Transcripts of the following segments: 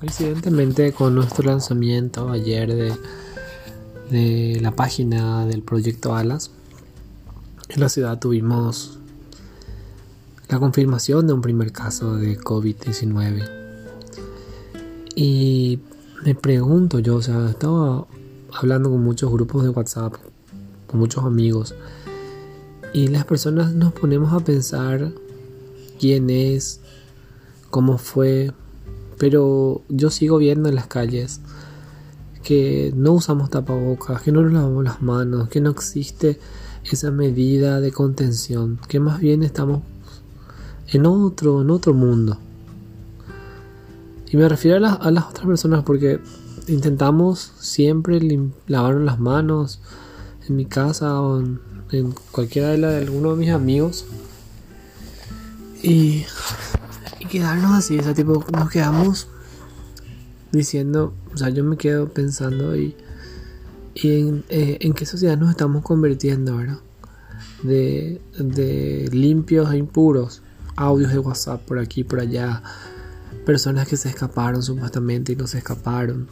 coincidentemente con nuestro lanzamiento ayer de, de la página del proyecto Alas, en la ciudad tuvimos la confirmación de un primer caso de COVID-19. Y me pregunto yo, o sea, estaba hablando con muchos grupos de WhatsApp, con muchos amigos, y las personas nos ponemos a pensar quién es, cómo fue, pero yo sigo viendo en las calles que no usamos tapabocas, que no nos lavamos las manos, que no existe esa medida de contención, que más bien estamos en otro, en otro mundo. Y me refiero a, las otras personas porque intentamos siempre lavarnos las manos en mi casa o en, cualquiera de, la, de alguno de mis amigos. Y, y quedarnos así, o sea, tipo, nos quedamos diciendo, o sea, yo me quedo pensando y, y en, eh, en qué sociedad nos estamos convirtiendo, ¿verdad? De, de limpios e impuros, audios de WhatsApp por aquí, por allá, personas que se escaparon supuestamente y no se escaparon.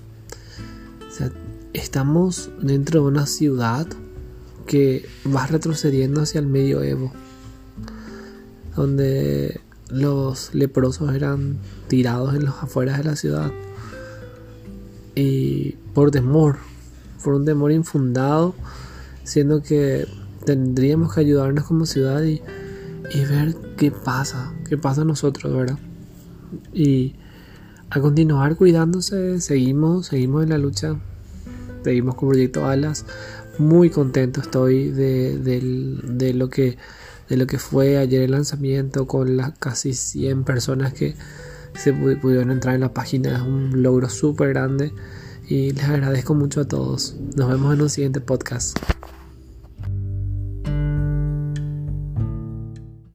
O sea, estamos dentro de una ciudad que va retrocediendo hacia el medioevo, donde los leprosos eran tirados en los afueras de la ciudad y por temor, por un temor infundado, siendo que tendríamos que ayudarnos como ciudad y, y ver qué pasa, qué pasa a nosotros, ¿verdad? Y a continuar cuidándose, seguimos, seguimos en la lucha, seguimos con Proyecto Alas, muy contento estoy de, de, lo que de lo que fue ayer el lanzamiento con las casi 100 personas que se pudieron entrar en la página. Es un logro súper grande y les agradezco mucho a todos. Nos vemos en un siguiente podcast.